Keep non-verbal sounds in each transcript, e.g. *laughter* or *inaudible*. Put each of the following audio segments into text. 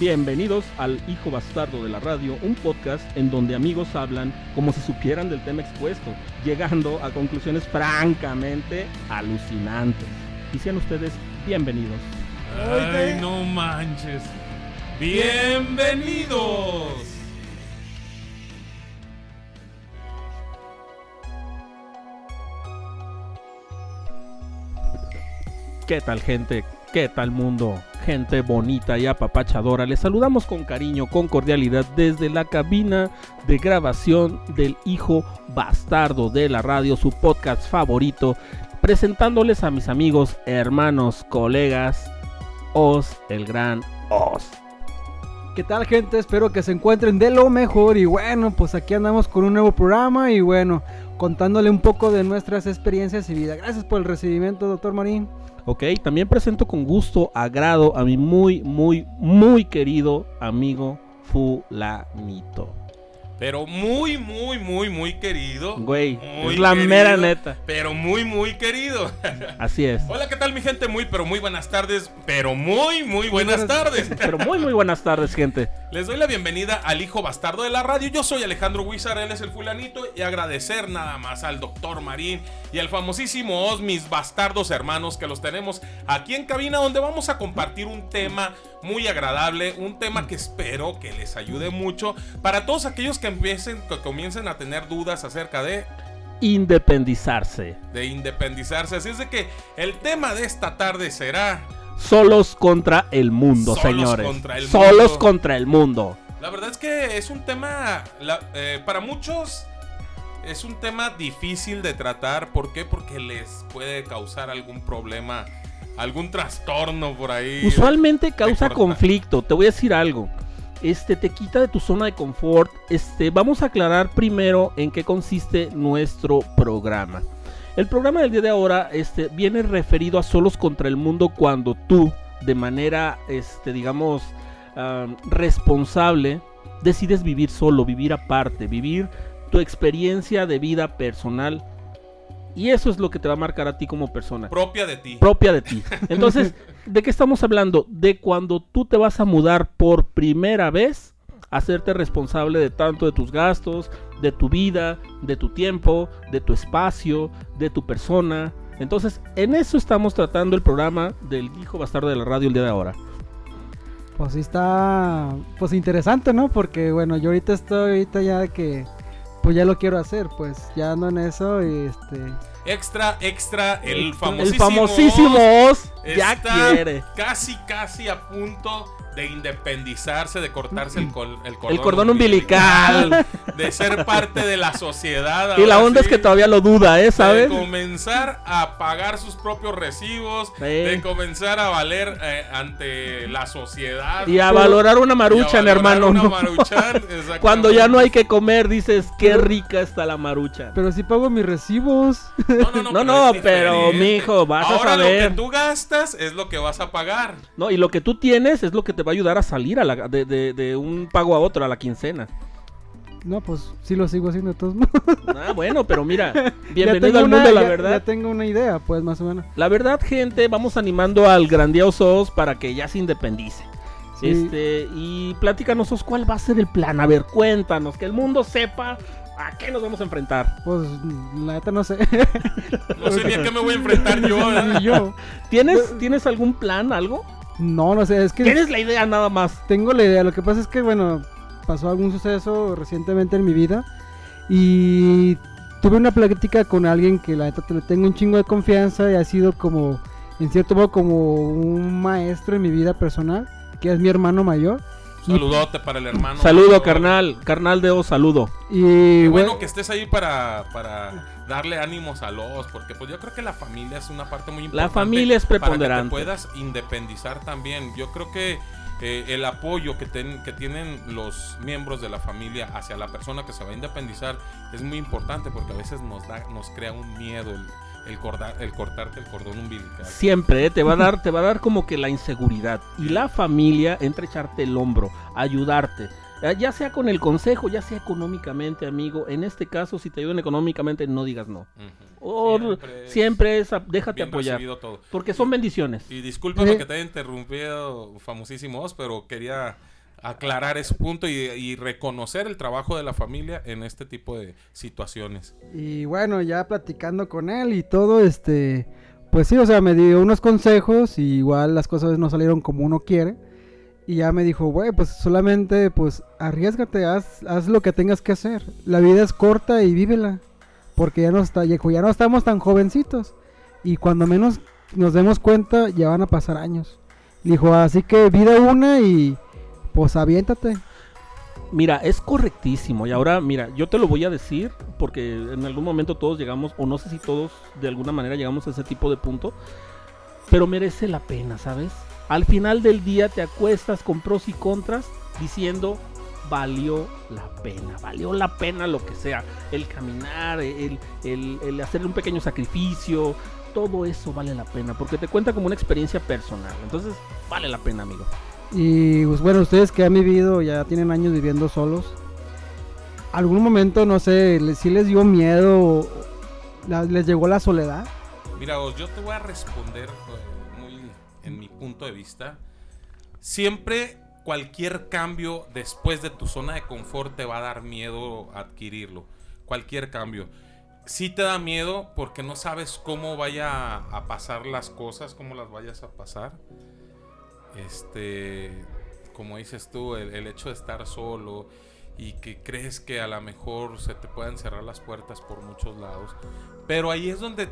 Bienvenidos al Hijo Bastardo de la Radio, un podcast en donde amigos hablan como si supieran del tema expuesto, llegando a conclusiones francamente alucinantes. Y sean ustedes bienvenidos. Ay, no manches. Bienvenidos. ¿Qué tal gente? ¿Qué tal mundo? Gente bonita y apapachadora. Les saludamos con cariño, con cordialidad desde la cabina de grabación del hijo bastardo de la radio, su podcast favorito, presentándoles a mis amigos, hermanos, colegas, Oz, el gran Oz. ¿Qué tal gente? Espero que se encuentren de lo mejor y bueno, pues aquí andamos con un nuevo programa y bueno, contándole un poco de nuestras experiencias y vida. Gracias por el recibimiento, doctor Marín. Ok, también presento con gusto, agrado a mi muy, muy, muy querido amigo Fulanito. Pero muy, muy, muy, muy querido. Güey, Muy es la querido, mera neta. Pero muy, muy querido. *laughs* Así es. Hola, ¿qué tal mi gente? Muy, pero muy buenas tardes. Pero muy, muy buenas tardes. *laughs* Pero muy, muy buenas tardes, gente. Les doy la bienvenida al hijo bastardo de la radio. Yo soy Alejandro Huizar, él es el fulanito. Y agradecer nada más al doctor Marín y al famosísimo Oz, mis bastardos hermanos, que los tenemos aquí en cabina, donde vamos a compartir un tema muy agradable, un tema que espero que les ayude mucho para todos aquellos que empiecen, que comiencen a tener dudas acerca de Independizarse. de independizarse. Así es de que el tema de esta tarde será Solos contra el mundo, Solos señores. contra el Solos mundo. contra el mundo. La verdad es que es un tema, la- eh, para muchos, es un tema difícil de tratar. ¿Por qué? Porque les puede causar algún problema, algún trastorno por ahí. Usualmente causa conflicto. Te voy a decir algo. Este te quita de tu zona de confort. Este, vamos a aclarar primero en qué consiste nuestro programa. El programa del día de ahora este, viene referido a solos contra el mundo cuando tú, de manera, este, digamos, am, responsable, decides vivir solo, vivir aparte, vivir tu experiencia de vida personal. Y eso es lo que te va a marcar a ti como persona Propia de ti. propia de ti. *laughs* Entonces, ¿de qué estamos hablando? De cuando tú te vas a mudar por primera vez, hacerte responsable de tanto de tus gastos, de tu vida, de tu tiempo, de tu espacio, de tu persona. Entonces, en eso estamos tratando el programa del hijo bastardo de la radio el día de ahora. Pues sí está pues interesante, ¿no? Porque bueno, yo ahorita estoy ahorita ya que pues ya lo quiero hacer, pues ya ando en eso y este Extra, extra, el famosísimo. El famosísimo Oz ya está quiere. Casi, casi a punto de independizarse, de cortarse el, col- el cordón, El cordón umbilical. De ser parte de la sociedad. Y la onda es que todavía lo duda, ¿eh? ¿Sabes? De comenzar a pagar sus propios recibos, Sí. de comenzar a valer eh, ante la sociedad. Y a valorar una Y a maruchan, valorar hermano. una ¿no? maruchan, *laughs* exactamente. Cuando ya no hay que comer, dices, qué rica está la marucha. pero sí pago mis recibos. No, no, no, No, no, es pero, mijo, vas a Ahora saber. lo que tú gastas es lo que vas a pagar. No, y lo que tú tienes es lo que te va a ayudar a salir a la- de, de- de un pago a otro, a la quincena. No, pues sí lo sigo haciendo de todos modos. Ah, bueno, pero mira, *laughs* Ya bienvenido al una- mundo, la ya- verdad. Ya tengo una idea, pues más o menos. La verdad, gente, vamos animando al grandioso Oz para que ya se independice. Sí. Este, y platícanos, Oz, ¿cuál va a ser el plan? A ver, cuéntanos, que el mundo sepa a qué nos vamos a enfrentar. Pues la neta no sé. No sé ni a qué me voy a enfrentar yo. *laughs* ¿Tienes, ¿Tienes algún plan, algo? No, no sé, es que ¿Tienes la idea nada más? tengo la idea. Lo que pasa es que, bueno, pasó algún suceso recientemente en mi vida y tuve una plática con alguien que la neta le tengo un chingo de confianza y ha sido como, en cierto modo, como un maestro en mi vida personal, que es mi hermano mayor. Saludote para el hermano. Saludo, carnal. Carnal de Oz, saludo. Y Qué bueno, bueno que estés ahí para, para darle ánimos a los, porque pues yo creo que la familia es una parte muy importante. La familia es Para que te preponderante. puedas independizar también. Yo creo que eh, el apoyo que, ten- que tienen los miembros de la familia hacia la persona que se va a independizar es muy importante porque a veces nos da, nos crea un miedo el, el, corda- el cortarte el cordón umbilical. Siempre ¿eh? te va a dar, te va a dar como que la inseguridad. Y la familia entra a echarte el hombro, ayudarte. Eh, Ya sea con el consejo, ya sea económicamente, amigo. En este caso, si te ayudan económicamente, no digas no. O Siempre es siempre es, a- déjate apoyar. todo. Porque son bendiciones. Y discúlpame Eh. que te haya interrumpido, famosísimos, pero quería aclarar ese punto y, reconocer el trabajo de la familia en este tipo de situaciones. Y bueno, ya platicando con él y todo, este, pues sí, o sea, me dio unos consejos igual las cosas no salieron como uno quiere. Y ya me dijo, güey, pues solamente, pues arriesgate, haz, haz lo que tengas que hacer. La vida es corta y vívela. Porque ya no está, ya ya no estamos tan jovencitos. Y cuando menos nos demos cuenta, ya van a pasar años. Dijo, así que vida una y pues aviéntate. Mira, es correctísimo. Y ahora, mira, yo te lo voy a decir porque en algún momento todos llegamos, o no sé si todos de alguna manera llegamos a ese tipo de punto, pero merece la pena, ¿sabes? Al final del día te acuestas con pros y contras diciendo valió la pena, valió la pena lo que sea, el caminar, el, el, el hacer un pequeño sacrificio, todo eso vale la pena porque te cuenta como una experiencia personal. Entonces, vale la pena, amigo. Y pues bueno, ustedes que han vivido, ya tienen años viviendo solos, ¿algún momento, no sé, si les dio miedo, les llegó la soledad? Mira, Os, yo te voy a responder eh, muy en mi punto de vista. Siempre cualquier cambio después de tu zona de confort te va a dar miedo adquirirlo. Cualquier cambio. Sí te da miedo porque no sabes cómo vaya a pasar las cosas, cómo las vayas a pasar. Este, como dices tú, el, el hecho de estar solo y que crees que a lo mejor se te pueden cerrar las puertas por muchos lados. Pero ahí es donde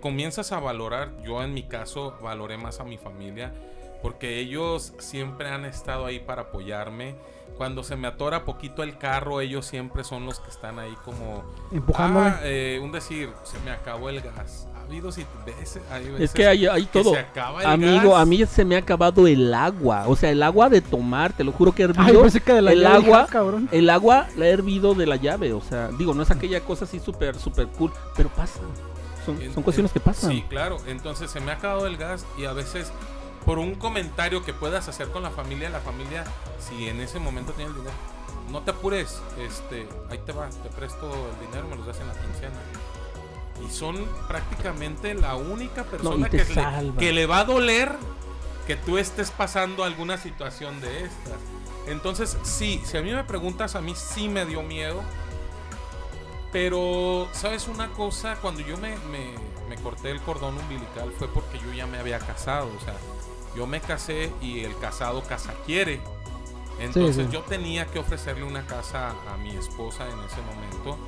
comienzas a valorar, yo en mi caso valoré más a mi familia, porque ellos siempre han estado ahí para apoyarme. Cuando se me atora poquito el carro, ellos siempre son los que están ahí como... Empujándole. Ah, eh, un decir, se me acabó el gas. Ha habido si veces, hay Es que hay, hay que todo. se acaba el Amigo, gas. a mí se me ha acabado el agua. O sea, el agua de tomar, te lo juro que he Ay, hervido. pensé que de la el llave, agua, cabrón. el agua la he hervido de la llave. O sea, digo, no es aquella cosa así súper, súper cool, pero pasa. Son, En- son cuestiones en- que pasan. Sí, claro. Entonces se me ha acabado el gas y a veces por un comentario que puedas hacer con la familia, la familia, si en ese momento tiene el dinero, no te apures, este, ahí te va, te presto el dinero, me los das en la quincena. Y son prácticamente la única persona te que, le, que le va a doler que tú estés pasando alguna situación de estas. Entonces, sí, si a mí me preguntas, a mí sí me dio miedo. Pero, ¿sabes una cosa? Cuando yo me, me- me corté el cordón umbilical fue porque yo ya me había casado. O sea, yo me casé y el casado casa quiere. Entonces sí. yo tenía que ofrecerle una casa a mi esposa en ese momento.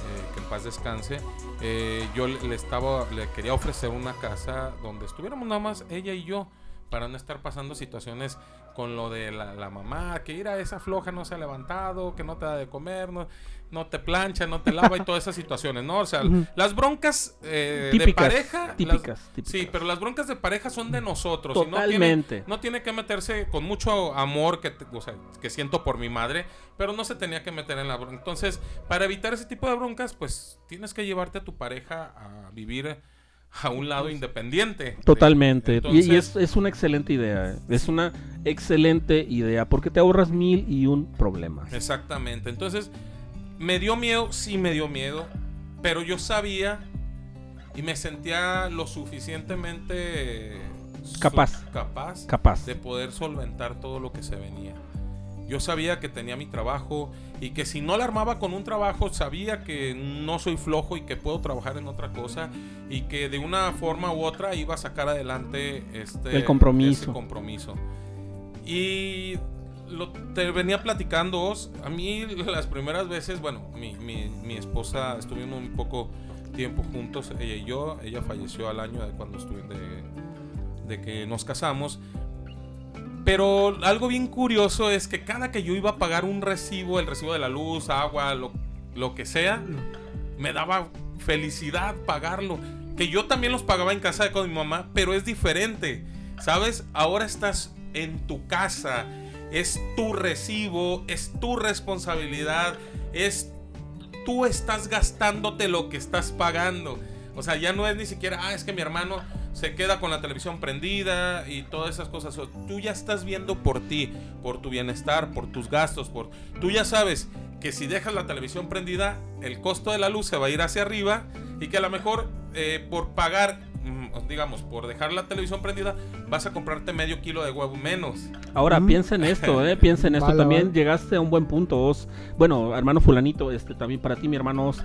Eh, que en paz descanse. Eh, yo le, estaba, le quería ofrecer una casa donde estuviéramos nada más ella y yo. Para no estar pasando situaciones con lo de la, la mamá, que ir a esa floja no se ha levantado, que no te da de comer, no, no te plancha, no te lava y todas esas situaciones, ¿no? O sea, las broncas eh, de típicas, pareja. las- típicas, típicas. Sí, pero las broncas de pareja son de nosotros. y no tiene- Totalmente. no tiene que meterse con mucho amor que, te- o sea, que siento por mi madre, pero no se tenía que meter en la bronca. Entonces, para evitar ese tipo de broncas, pues tienes que llevarte a tu pareja a vivir a un lado independiente. Totalmente. Y es, es una excelente idea. eh. Es una excelente idea porque te ahorras mil y un problemas. Exactamente. Entonces, me dio miedo, sí me dio miedo, pero yo sabía y me sentía lo suficientemente su- Capaz. capaz Capaz. de poder solventar todo lo que se venía. Yo sabía que tenía mi trabajo y que si no la armaba con un trabajo, sabía que no soy flojo y que puedo trabajar en otra cosa y que de una forma u otra iba a sacar adelante este El compromiso. ese compromiso. Y lo, te venía platicando, a mí las primeras veces, bueno, mi, mi- mi esposa estuvimos un poco tiempo juntos, ella y yo, ella falleció al año de cuando estuve de, de que nos casamos. Pero algo bien curioso es que cada que yo iba a pagar un recibo, el recibo de la luz, agua, lo, lo que sea, me daba felicidad pagarlo. Que yo también los pagaba en casa con mi mamá, pero es diferente. ¿Sabes? Ahora estás en tu casa. Es tu recibo, es tu responsabilidad, es tú estás gastándote lo que estás pagando. O sea, ya no es ni siquiera, ah, es que mi hermano se queda con la televisión prendida y todas esas cosas. tú ya estás viendo por ti, por tu bienestar, por tus gastos, por tú ya sabes que si dejas la televisión prendida, el costo de la luz se va a ir hacia arriba y que a lo mejor eh, por pagar digamos, por dejar la televisión prendida, vas a comprarte medio kilo de huevo menos. Ahora, mm. piensa en esto, eh, *laughs* piensa en esto. también llegaste a un buen punto, Os. Bueno, hermano fulanito, este también para ti, mi hermano Os.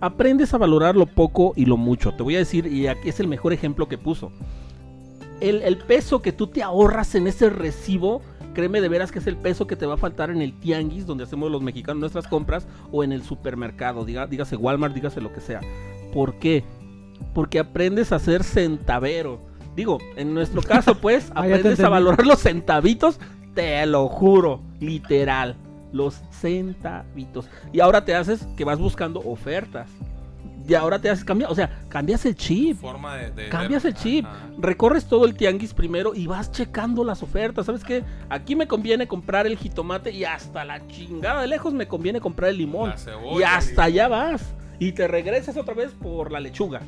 Aprendes a valorar lo poco y lo mucho. Te voy a decir, y aquí es el mejor ejemplo que puso. El, el peso que tú te ahorras en ese recibo créeme de veras que es el peso que te va a faltar en el tianguis donde hacemos los mexicanos nuestras compras o en el supermercado, diga, dígase Walmart, dígase lo que sea. ¿Por qué? Porque aprendes a ser centavero. Digo, en nuestro *laughs* caso, pues, aprendes a valorar los centavitos, te lo juro, literal, los centavitos. Y ahora te haces que vas buscando ofertas y ahora te haces cambiar, o sea, cambias el chip. Forma de, cambias el chip. Recorres todo el tianguis primero y vas checando las ofertas. ¿Sabes qué? Aquí me conviene comprar el jitomate y hasta la chingada de lejos me conviene comprar el limón. y hasta allá vas. Y te regresas otra vez por la lechuga.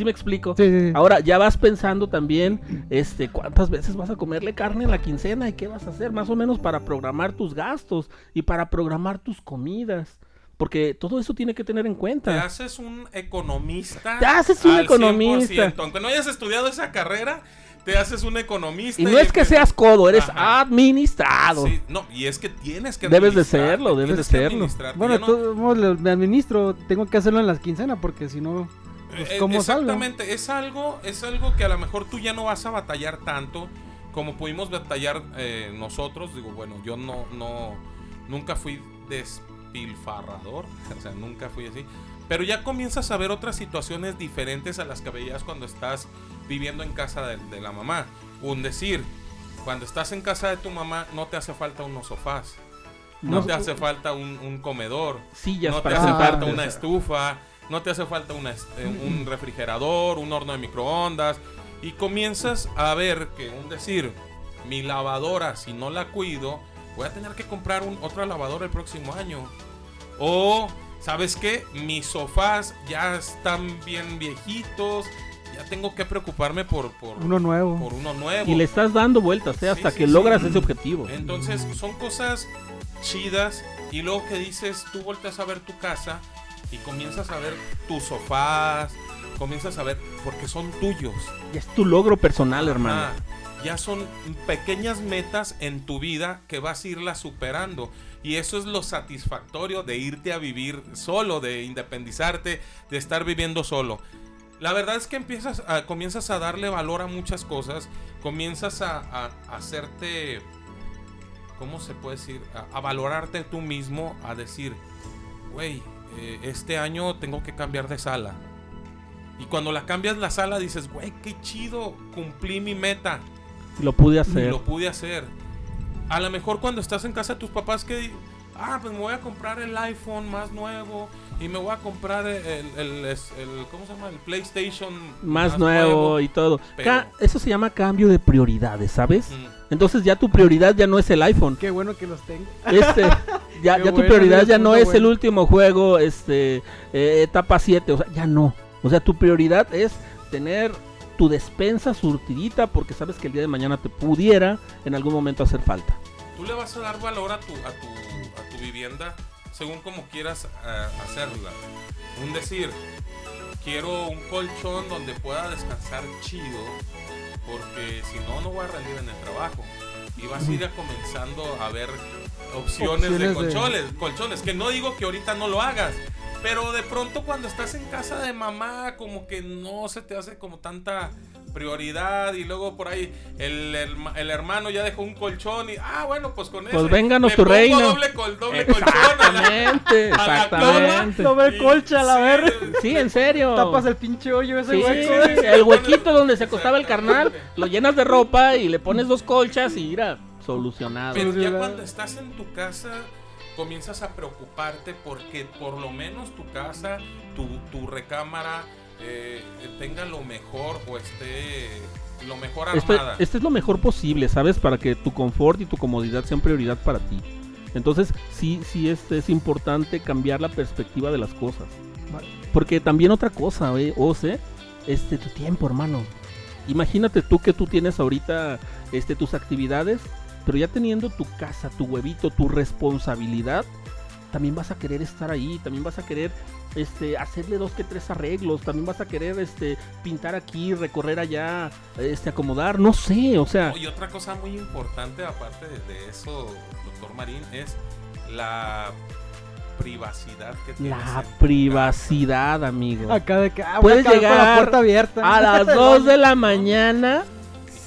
¿Sí me explico? Ahora ya vas pensando también, este, cuántas veces vas a comerle carne en la quincena y qué vas a hacer, más o menos para programar tus gastos y para programar tus comidas. Porque todo eso tiene que tener en cuenta. Te haces un economista. Te haces un economista. Aunque no hayas estudiado esa carrera, te haces un economista. Y no es que seas codo, eres administrado. Sí, no, y es que tienes que Debes de serlo, debes de serlo. Bueno, no... me administro, tengo que hacerlo en las quincenas porque si no... Pues, eh, ¿cómo Exactamente, es algo, es algo que a lo mejor tú ya no vas a batallar tanto como pudimos batallar eh, nosotros. Digo, bueno, yo no, no, nunca fui des pilfarrador, *laughs* o sea, nunca fui así. Pero ya comienzas a ver otras situaciones diferentes a las que veías cuando estás viviendo en casa de, la mamá. Un decir, cuando estás en casa de tu mamá no te hace falta unos sofás. No, te hace falta un, comedor. no te hace falta una estufa. No te hace falta una, eh, un refrigerador, un horno de microondas. Y comienzas a ver que, un decir, mi lavadora, si no la cuido, voy a tener que comprar un, otra lavadora el próximo año. O, ¿sabes qué? Mis sofás ya están bien viejitos. Ya tengo que preocuparme por, por uno nuevo. Por uno nuevo. Y le estás dando vueltas ¿eh? hasta que logras ese objetivo. Entonces, son cosas chidas. Y luego que dices, tú volteas a ver tu casa y comienzas a ver tus sofás, comienzas a ver, porque son tuyos. Y es tu logro personal, hermano ya son pequeñas metas en tu vida que vas a irlas superando. Y eso es lo satisfactorio de irte a vivir solo, de independizarte, de estar viviendo solo. La verdad es que empiezas a, comienzas a darle valor a muchas cosas, comienzas a, hacerte, ¿cómo se puede decir? A, valorarte tú mismo, a decir, güey, eh, este año tengo que cambiar de sala. Y cuando la cambias la sala dices, güey, qué chido, cumplí mi meta. Lo pude hacer. Lo pude hacer. A lo mejor cuando estás en casa de tus papás que... Ah, pues me voy a comprar el iPhone más nuevo y me voy a comprar el, el, ¿cómo se llama? El PlayStation más, nuevo, y todo. eso se llama cambio de prioridades, ¿sabes? Entonces ya tu prioridad ya no es el iPhone. Qué bueno que los tengo. Este, *laughs* ya, ya tu prioridad ya no es el último juego, este, eh, etapa 7, o sea, ya no. O sea, tu prioridad es tener tu despensa surtidita porque sabes que el día de mañana te pudiera en algún momento hacer falta. Tú le vas a dar valor a tu, a tu, a tu vivienda según como quieras eh, hacerla. Un decir, quiero un colchón donde pueda descansar chido porque si no, no voy a rendir en el trabajo. Y vas a ir comenzando a ver opciones, de colchones, colchones. Que no digo que ahorita no lo hagas, pero de pronto cuando estás en casa de mamá, como que no se te hace como tanta prioridad y luego por ahí el, el, hermano ya dejó un colchón y ah bueno pues con eso pues vénganos tu reino doble, col, doble exactamente, colchón exactamente. Doble colcha a la ver sí en serio. Tapas el pinche hoyo ese hueco el huequito donde se acostaba el carnal lo llenas de ropa y le pones dos colchas y mira solucionado. Pero ya cuando estás en tu casa comienzas a preocuparte porque por lo menos tu casa, tu, tu recámara eh, tenga lo mejor o esté lo mejor Este, armada. este es lo mejor posible, ¿sabes? Para que tu confort y tu comodidad sean prioridad para ti. Entonces, sí, sí este, es importante cambiar la perspectiva de las cosas. Vale. Porque también otra cosa, ¿eh? Ose, este, tu tiempo, hermano. Imagínate tú que tú tienes ahorita este, tus actividades, pero ya teniendo tu casa, tu huevito, tu responsabilidad, también vas a querer estar ahí, también vas a querer este, hacerle dos que tres arreglos, también vas a querer este, pintar aquí, recorrer allá, este, acomodar, no sé, o sea, Y otra cosa muy importante, aparte de, eso, doctor Marín, es la privacidad que tienes. la privacidad, amigo. Acá de que, ah, Puedes con la llegar puerta abierta. A las *laughs* 2 de la mañana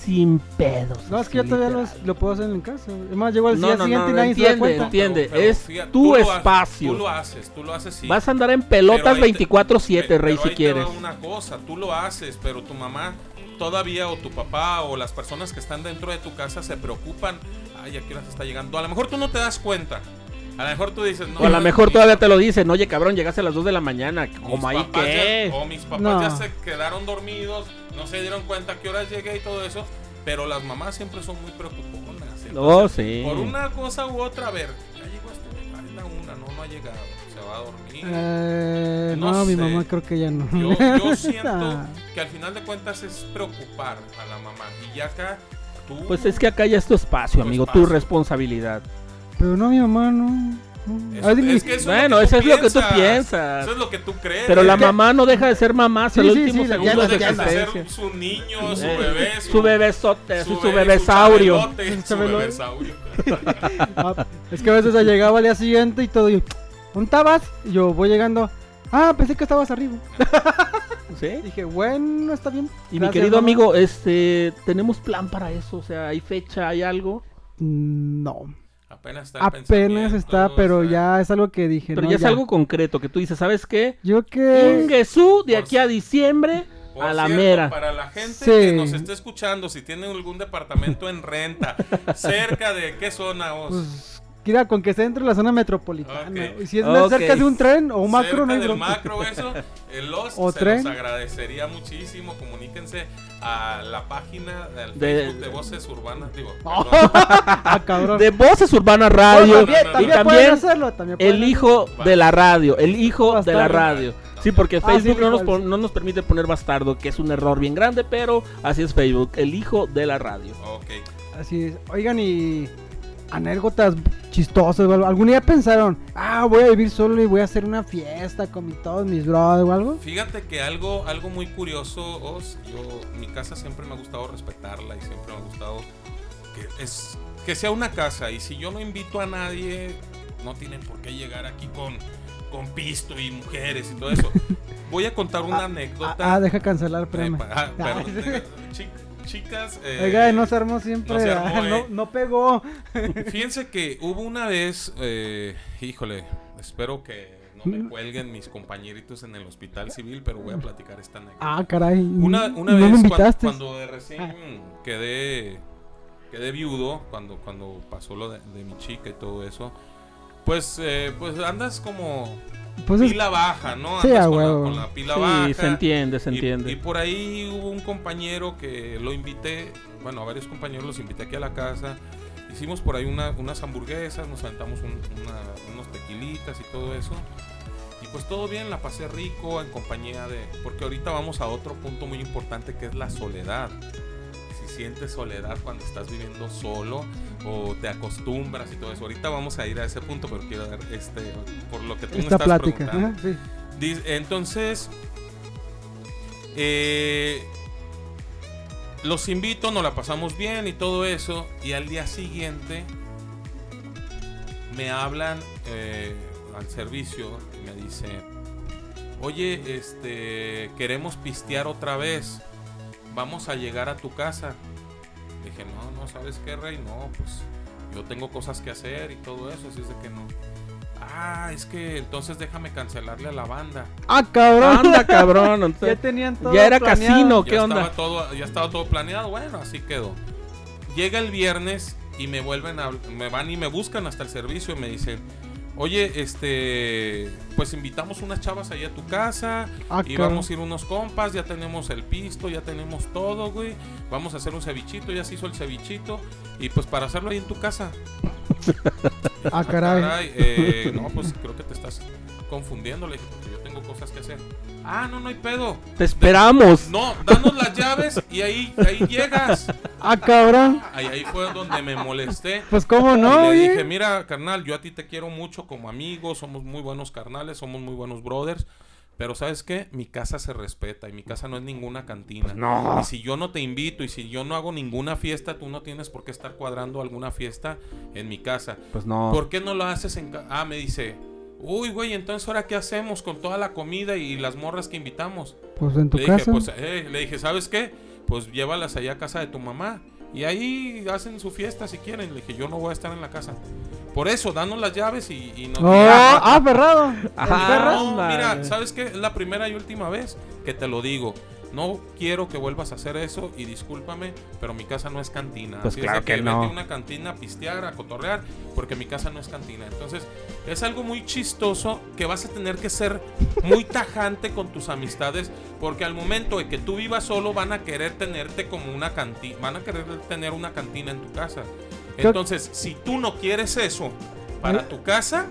sin pedos. No, es que yo todavía los- lo puedo hacer en casa. Además, llego al No, día no, siguiente no, y nadie se da entiende, cuenta. entiende. Pero es fíjate, tu tú lo espacio. tú lo haces, tú lo haces, sí. Vas a andar en Pero pelotas ahí te- 24-7, Pe- Rey, pero si quieres. una cosa, tú lo haces, pero tu mamá todavía o tu papá o las personas que están dentro de tu casa se preocupan. Ay, aquí las está llegando. A lo mejor tú no te das cuenta. A lo mejor tú dices, no. O a lo mejor todavía te lo dicen, oye cabrón, llegaste a las 2 de la mañana, como ahí que... ya- o mis papás No. ya se quedaron dormidos, no se dieron cuenta a qué horas llegué y todo eso. Pero las mamás siempre son muy preocuponas. Oh, Entonces, sí. Por una cosa u otra, a ver, ya llegó este, es la una, no, no ha llegado, se va a dormir. Eh, No no, mi mamá creo que ya no. Yo, yo *laughs* siento Ah. que al final de cuentas es preocupar a la mamá. Y ya acá tú. Pues es que acá ya es tu espacio, Tu amigo, espacio. tu responsabilidad. Pero no, mi mamá no. no. Es- que eso Bueno, es eso lo es lo que tú piensas. Eso es lo que tú crees. Pero la mamá no deja de ser mamá hasta Sí, el sí, último sí, segundo ya no la- de ser su niño, su Eh, bebé, Su bebesote, su, su be- bebesaurio. Su Su bebesaurio. *laughs* Ah, es que a veces llegaba al día siguiente y todo. Y, ¿Dónde estabas? Y yo voy llegando. Ah, pensé que estabas arriba. *laughs* ¿Sí? Dije, bueno, está bien. Y mi querido mamá. amigo, este, tenemos plan para eso, o sea, hay fecha, hay algo, Mm, No. Apenas está Apenas está, pero o sea, ya es algo que dije. pero no, ya es algo concreto que tú dices, ¿sabes qué? Yo que. Ingesú de aquí a diciembre Por a la cierto, mera. Para la gente Sí. que nos esté escuchando, si tienen algún departamento en renta, *laughs* cerca de qué zona os. Pues, mira, con que sea dentro de la zona metropolitana. Y si es más cerca de un tren o un macro, cerca no hay del macro, eso, el *laughs* los O se tren. los agradecería muchísimo. Comuníquense a la página del De- Facebook de Voces Urbanas. Digo, *laughs* Oh, ah, cabrón. De Voces Urbanas Radio también, no, no, también y también hacerlo. También pueden el hijo de la radio, el hijo de la radio. Sí, porque Ah, sí, Facebook no, hijo nos, no nos permite poner bastardo, que es un error bien grande, pero así es Facebook, el hijo de la radio. ok. Así es. Oigan, y anécdotas chistosas. o algo. ¿Algún día pensaron, ah, voy a vivir solo y voy a hacer una fiesta con mi- todos mis brothers o algo? Fíjate que algo, algo muy curioso, Os, yo, mi casa siempre me ha gustado respetarla y siempre me ha gustado que, es, que sea una casa. Y si yo no invito a nadie, no tienen por qué llegar aquí con, con pisto y mujeres y todo eso. *laughs* Voy a contar una Ah, anécdota. Ah, deja cancelar, premio. ah, *laughs* perdón, chicas, eh, Oiga, no se armó siempre. no se armó, ah, no, eh. no pegó. *laughs* Fíjense que hubo una vez, eh, híjole, espero que no me cuelguen mis compañeritos en el hospital civil, pero voy a platicar esta anécdota. Ah, caray. Una, una no vez cuando, de recién quedé, quedé viudo, cuando, cuando pasó lo de, de mi chica y todo eso, pues, eh, pues andas como Pues es- pila baja, ¿no? Sí, Andas a con, la, huevo. con la pila Sí, baja. se entiende, se Y- entiende. Y, por ahí hubo un compañero que lo invité, bueno, a varios compañeros los invité aquí a la casa. Hicimos por ahí una- unas hamburguesas, nos aventamos un- una- unos tequilitas y todo eso. Y pues todo bien, la pasé rico en compañía de... Porque ahorita vamos a otro punto muy importante que es la soledad. Si sientes soledad cuando estás viviendo solo o te acostumbras y todo eso. Ahorita vamos a ir a ese punto, pero quiero dar este, por lo que tú me esta estás plática. preguntando. ajá, sí. Entonces, eh, los invito, nos la pasamos bien y todo eso. Y al día siguiente me hablan eh, al servicio y me dice, oye, este, queremos pistear otra vez. Vamos a llegar a tu casa. Dije, no, no, ¿sabes qué, Rey? No, pues yo tengo cosas que hacer y todo eso, así es de que no. Ah, es que entonces déjame cancelarle a la banda. Ah, cabrón. Anda, cabrón. *laughs* ya tenían todo. ya era planeado. casino, Ya ¿qué estaba onda? todo, ya estaba todo planeado. Bueno, así quedó. Llega el viernes y me vuelven a, me van y me buscan hasta el servicio y me dicen, oye, este, pues invitamos unas chavas ahí a tu casa Ah, y vamos a ir unos compas, ya tenemos el pisto, ya tenemos todo, güey. Vamos a hacer un cevichito, ya se hizo el cevichito y pues para hacerlo ahí en tu casa. *laughs* Ah, caray. Caray, eh, no, pues creo que te estás confundiendo, le dije, cosas que hacer. Ah, no, no hay pedo. Te esperamos. No, danos las llaves y ahí, ahí llegas. *laughs* Ah, cabrón. Ahí, ahí fue donde me molesté. Pues cómo no, y le dije, mira, carnal, yo a ti te quiero mucho como amigo, somos muy buenos carnales, somos muy buenos brothers. Pero ¿sabes qué? Mi casa se respeta y mi casa no es ninguna cantina. Pues no. Y si yo no te invito y si yo no hago ninguna fiesta, tú no tienes por qué estar cuadrando alguna fiesta en mi casa. Pues no. ¿Por qué no lo haces en casa? Ah, me dice, uy, güey, entonces ahora qué hacemos con toda la comida y las morras que invitamos? Pues en tu le dije, casa. pues, eh, le dije, ¿sabes qué? Pues llévalas allá a casa de tu mamá. Y ahí hacen su fiesta si quieren. Le dije, yo no voy a estar en la casa. Por eso, danos las llaves y, y nos... Oh, ah, ferrado. Perra. No, mira, ¿sabes qué? Es la primera y última vez que te lo digo. No quiero que vuelvas a hacer eso y discúlpame, pero mi casa no es cantina. Pues Así claro que no. a una cantina a pistear, a cotorrear, porque mi casa no es cantina. Entonces, es algo muy chistoso que vas a tener que ser muy tajante con tus amistades, porque al momento de que tú vivas solo van a querer tenerte como una cantina, van a querer tener una cantina en tu casa. Entonces, si tú no quieres eso para tu casa,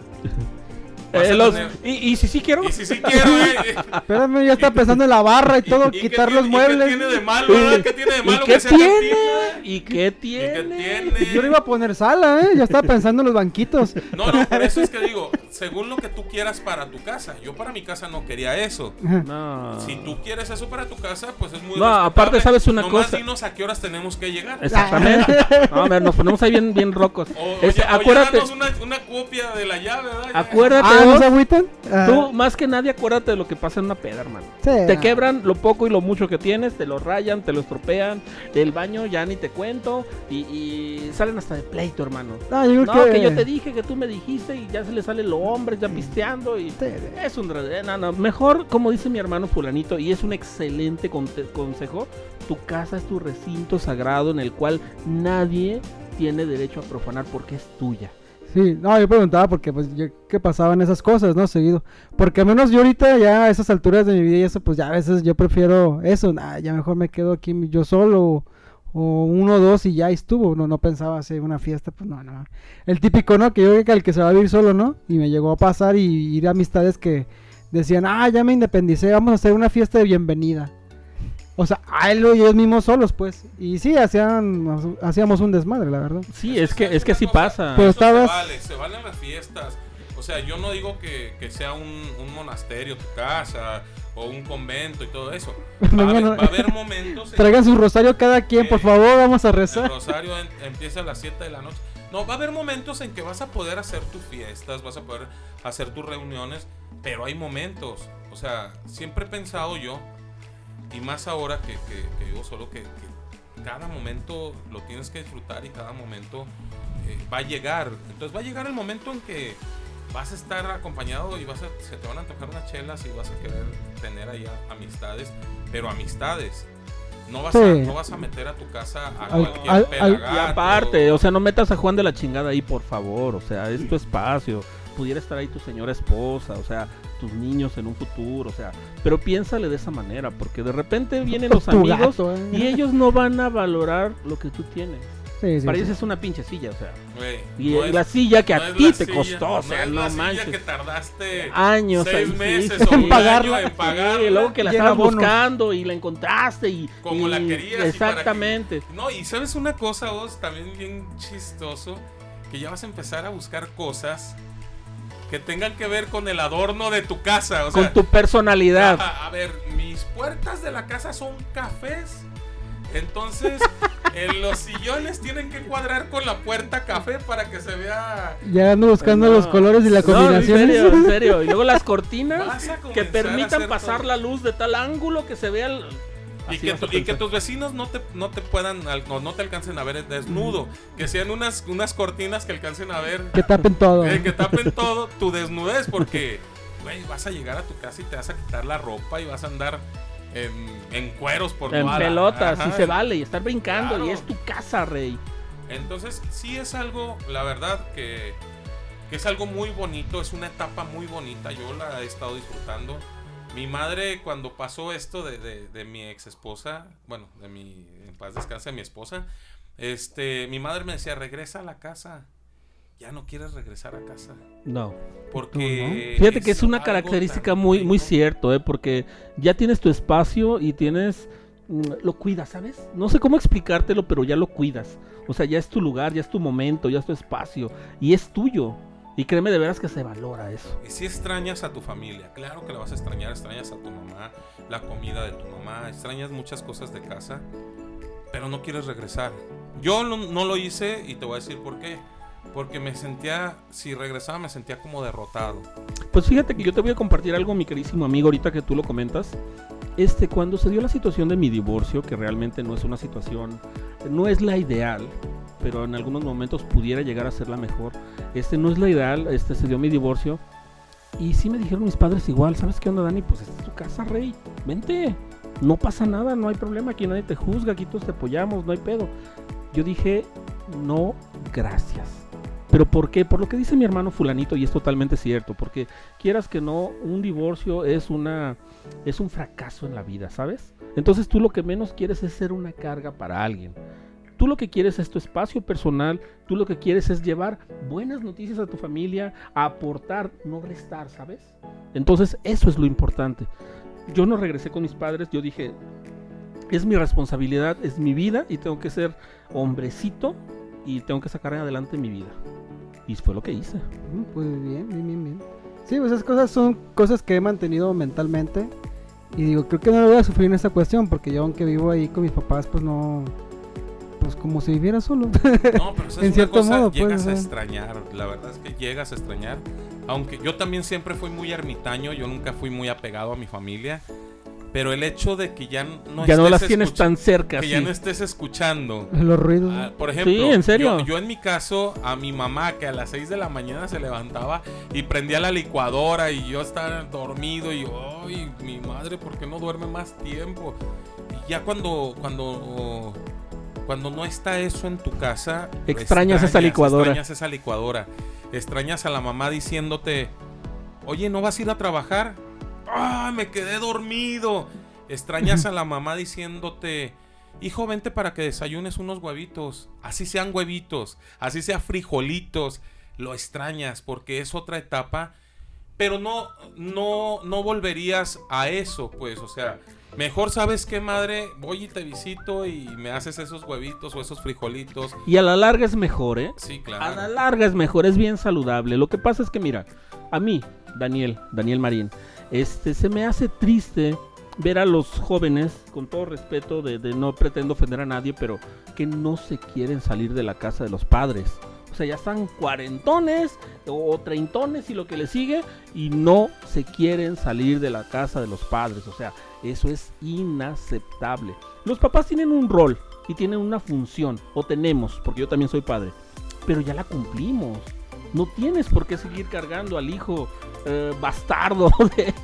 Eh, los- tener- y, y si sí quiero. y si sí quiero, *laughs* eh, Espérame, ya está pensando en la barra y todo, ¿Y- y qué quitar tiene- los y muebles. ¿Qué tiene de malo? ¿Qué tiene de ¿Y malo qué que sea tiene? cantina? ¿Y qué tiene? tiene? Yo le iba a poner sala, ¿eh? Ya estaba pensando en los banquitos. *laughs* No, no, por eso es que digo, según lo que tú quieras para tu casa. Yo para mi casa no quería eso. No. Si tú quieres eso para tu casa, pues es muy No, aparte, ¿sabes una Nomás cosa? dinos a qué horas tenemos que llegar. Exactamente. *laughs* No, a ver, nos ponemos ahí bien, bien rocos. O, Este, oye, acuérdate, danos una, una copia de la llave, ¿verdad? Acuérdate, Ah, ¿no se agüitan? Ah, tú más que nadie acuérdate de lo que pasa en una peda, hermano. sí, Te ah. quebran lo poco y lo mucho que tienes, te lo rayan, te lo estropean, del baño ya ni te cuento y, y salen hasta de pleito, hermano. No, yo No, que... que... yo te dije, que tú me dijiste y ya se le sale lo hombre ya pisteando y Sí, es un re- no, no, mejor como dice mi hermano fulanito y es un excelente consejo, tu casa es tu recinto sagrado en el cual nadie tiene derecho a profanar porque es tuya. Sí, no, yo preguntaba porque pues yo, qué pasaban esas cosas, ¿no? Seguido. Porque al menos yo ahorita ya a esas alturas de mi vida y eso, pues ya a veces yo prefiero eso, nah, ya mejor me quedo aquí yo solo o uno o dos y ya estuvo, no, no pensaba hacer una fiesta, pues no, no. El típico, ¿no? Que yo creo que el que se va a vivir solo, ¿no? Y me llegó a pasar y ir a amistades que decían, ah, ya me independicé, vamos a hacer una fiesta de bienvenida. O sea, a él y ellos mismos solos, pues. Y sí, hacían, hacíamos un desmadre, la verdad. Sí, es que ¿Sabes es que una sí cosa? pasa. Pero Eso se estabas- vale, se valen las fiestas. O sea, yo no digo que, que sea un, un monasterio tu casa o un convento y todo eso. *laughs* Va a, va a haber momentos en Traigan su rosario cada quien, por Eh, favor, vamos a El rezar. rosario en- empieza a las 7 de la noche. No, va a haber momentos en que vas a poder hacer tus fiestas, vas a poder hacer tus reuniones, pero hay momentos. O sea, siempre he pensado yo, y más ahora que, que, que vivo solo, que, que cada momento lo tienes que disfrutar y cada momento eh, va a llegar. Entonces va a llegar el momento en que vas a estar acompañado y vas a, se te van a antojar unas chelas y vas a querer tener ahí amistades, pero amistades. No vas, a, no vas a meter a tu casa a Al- cualquier al-. Y aparte, o sea, no metas a Juan de la chingada ahí, por favor. O sea, es tu espacio. Pudiera estar ahí tu señora esposa, o sea, tus niños en un futuro, o sea. Pero piénsale de esa manera, porque de repente vienen los *laughs* amigos gato, eh. y ellos no van a valorar lo que tú tienes. Sí, sí, Para sí. ellos es una pinche silla, o sea. Güey, Y no es- la silla que no a ti te silla, costó, o sea, es no la silla manches. que tardaste Años seis ahí, meses sí, o sí. un pagarla. año en pagarla. y luego que la Y en estabas buscando y la encontraste y como y- la querías. y para que- Exactamente. No, y sabes una cosa, vos, también bien chistoso, que ya vas a empezar a buscar cosas que tengan que ver con el adorno de tu casa. O sea, Con tu personalidad. a, a ver, mis puertas de la casa son cafés. Entonces, en los sillones tienen que cuadrar con la puerta café para que se vea. Ya ando buscando No. los colores y la No, combinación. en serio, en *laughs* serio. Y luego las cortinas que permitan pasar todo. la luz de tal ángulo que se vea el... Y que, tu- y que tus vecinos no te, no te puedan, no, no te alcancen a ver desnudo. Que sean unas, unas cortinas que alcancen a ver, Que tapen todo. eh, que tapen todo tu desnudez, porque, güey, vas a llegar a tu casa y te vas a quitar la ropa y vas a andar en, en cueros por En pelotas, Ajá. y se vale, y estar brincando, y es tu casa, rey. Entonces, sí es algo, la verdad, que, que es algo muy bonito, es una etapa muy bonita, yo la he estado disfrutando. Mi madre cuando pasó esto de, de, de mi ex esposa, bueno, de mi, en paz descanse mi esposa, este, mi madre me decía, regresa a la casa. Ya no quieres regresar a casa. No. Porque. Fíjate que es una característica muy, muy cierto, ¿eh? Porque ya tienes tu espacio y tienes... mm, Lo cuidas, ¿sabes? No sé cómo explicártelo, pero ya lo cuidas. O sea, ya es tu lugar, ya es tu momento, ya es tu espacio. Y es tuyo. Y créeme de veras que se valora eso. Y si extrañas a tu familia, claro que la vas a extrañar, extrañas a tu mamá, la comida de tu mamá, extrañas muchas cosas de casa, pero no quieres regresar. Yo no, no lo hice y te voy a decir por qué. Porque me sentía, si regresaba me sentía como derrotado. Pues fíjate que yo te voy a compartir algo, mi queridísimo amigo, ahorita que tú lo comentas. Este, cuando se dio la situación de mi divorcio, que realmente no es una situación, no es la ideal, pero en algunos momentos pudiera llegar a ser la mejor. Este no es la ideal, este se dio mi divorcio. Y sí me dijeron mis padres igual, ¿sabes qué onda, Dani? Pues esta es tu casa, rey. Vente. No pasa nada, no hay problema, aquí nadie te juzga, aquí todos te apoyamos, no hay pedo. Yo dije, no, gracias. ¿Pero por qué? Por lo que dice mi hermano fulanito y es totalmente cierto, porque quieras que no, un divorcio es una es un fracaso en la vida, ¿sabes? Entonces tú lo que menos quieres es ser una carga para alguien. Tú lo que quieres es tu espacio personal, tú lo que quieres es llevar buenas noticias a tu familia, a aportar, no restar, ¿sabes? Entonces eso es lo importante. Yo no regresé con mis padres, yo dije, es mi responsabilidad, es mi vida y tengo que ser hombrecito y tengo que sacar adelante mi vida. Y fue lo que hice. Mm, Pues bien, bien, bien, bien. Sí, pues esas cosas son cosas que he mantenido mentalmente. Y digo, creo que no lo voy a sufrir en esta cuestión, porque yo aunque vivo ahí con mis papás, pues no... Pues como si viviera solo. No, pero eso *laughs* es En una cierto cosa, modo, pues, llegas o a extrañar. La verdad es que llegas a extrañar. Aunque yo también siempre fui muy ermitaño, yo nunca fui muy apegado a mi familia. Pero el hecho de que ya no ya no las tienes tan cerca. que sí. ya no estés escuchando. Los ruidos. Ah, por ejemplo, Sí, ¿en serio? Yo, yo en mi caso, a mi mamá que a las 6 de la mañana se levantaba y prendía la licuadora y yo estaba dormido y ay, mi madre, ¿por qué no duerme más tiempo? Y ya cuando cuando cuando no está eso en tu casa, Extrañas esa licuadora. Extrañas esa licuadora. Extrañas a la mamá diciéndote, "Oye, ¿no vas a ir a trabajar?" ¡Ah, me quedé dormido! Extrañas a la mamá diciéndote, hijo, vente para que desayunes unos huevitos. Así sean huevitos, así sea frijolitos. Lo extrañas porque es otra etapa. Pero no, no, no volverías a eso, pues. O sea, mejor sabes qué, madre, voy y te visito y me haces esos huevitos o esos frijolitos. Y a la larga es mejor, ¿eh? Sí, A la claro. larga es mejor, es bien saludable. Lo que pasa es que, mira, a mí, Daniel, Daniel Marín, este, se me hace triste ver a los jóvenes, con todo respeto, de, no pretendo ofender a nadie, pero que no se quieren salir de la casa de los padres. O sea, ya están cuarentones o treintones y lo que le sigue y no se quieren salir de la casa de los padres. O sea, eso es inaceptable. Los papás tienen un rol y tienen una función, o tenemos, porque yo también soy padre, pero ya la cumplimos. No tienes por qué seguir cargando al hijo eh, bastardo *laughs* de,